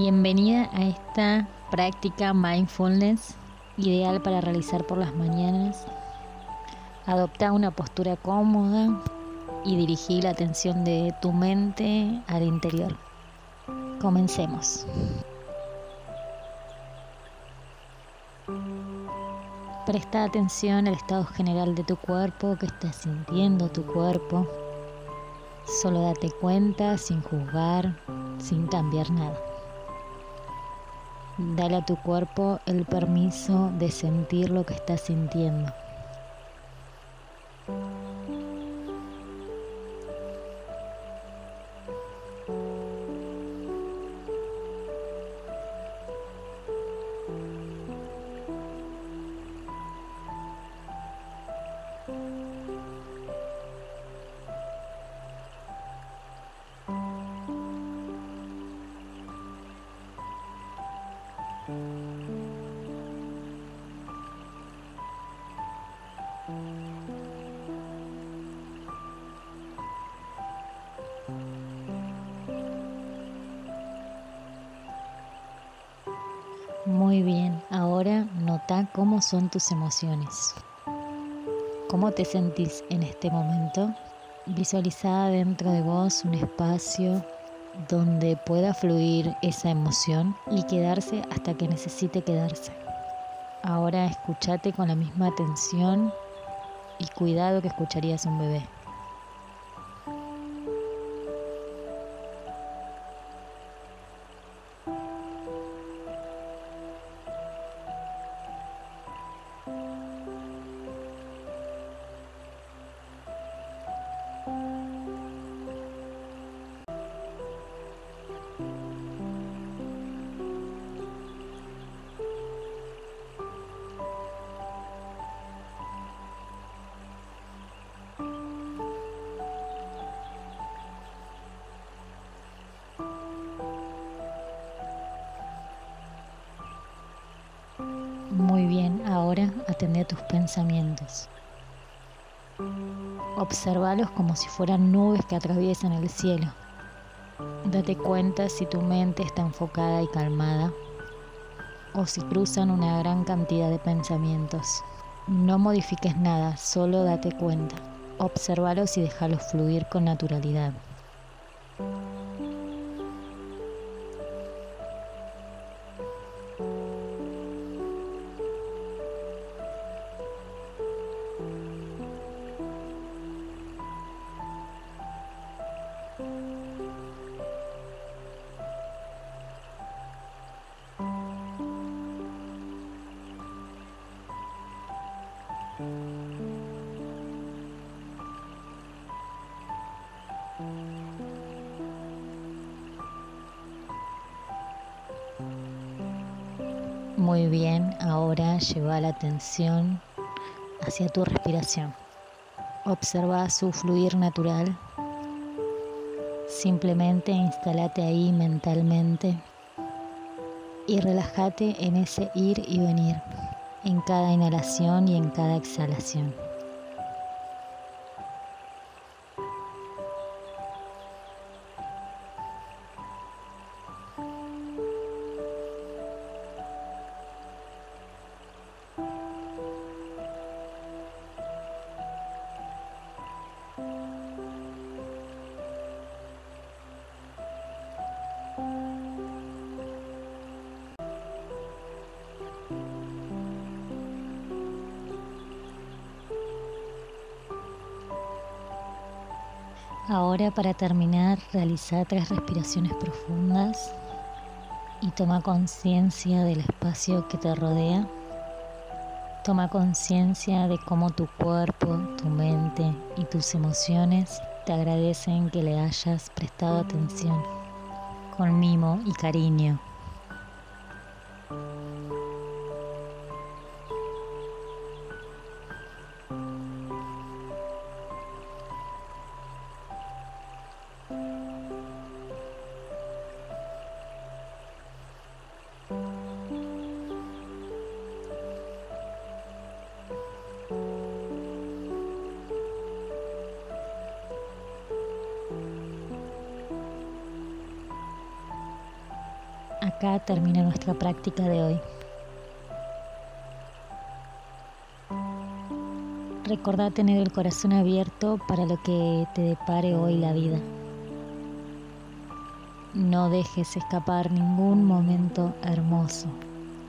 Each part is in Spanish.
Bienvenida a esta práctica mindfulness ideal para realizar por las mañanas. Adopta una postura cómoda y dirigí la atención de tu mente al interior. Comencemos. Presta atención al estado general de tu cuerpo, que estás sintiendo tu cuerpo. Solo date cuenta sin juzgar, sin cambiar nada. Dale a tu cuerpo el permiso de sentir lo que estás sintiendo. Muy bien, ahora nota cómo son tus emociones. ¿Cómo te sentís en este momento? Visualiza dentro de vos un espacio donde pueda fluir esa emoción y quedarse hasta que necesite quedarse. Ahora escúchate con la misma atención y cuidado que escucharías un bebé. Muy bien, ahora atende a tus pensamientos. Observalos como si fueran nubes que atraviesan el cielo. Date cuenta si tu mente está enfocada y calmada o si cruzan una gran cantidad de pensamientos. No modifiques nada, solo date cuenta. Observalos y déjalos fluir con naturalidad. Muy bien, ahora lleva la atención hacia tu respiración. Observa su fluir natural. Simplemente instalate ahí mentalmente y relájate en ese ir y venir, en cada inhalación y en cada exhalación. Ahora para terminar, realiza tres respiraciones profundas y toma conciencia del espacio que te rodea. Toma conciencia de cómo tu cuerpo, tu mente y tus emociones te agradecen que le hayas prestado atención con mimo y cariño. Acá termina nuestra práctica de hoy. Recordá tener el corazón abierto para lo que te depare hoy la vida. No dejes escapar ningún momento hermoso.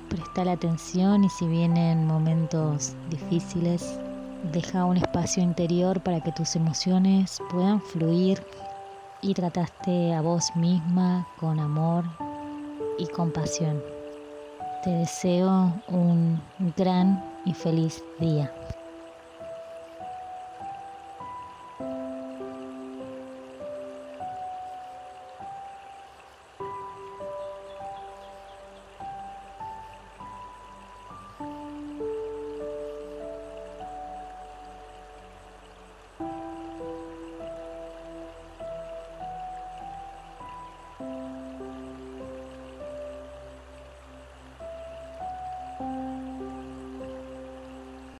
Presta la atención y si vienen momentos difíciles, deja un espacio interior para que tus emociones puedan fluir y trataste a vos misma con amor y compasión. Te deseo un gran y feliz día.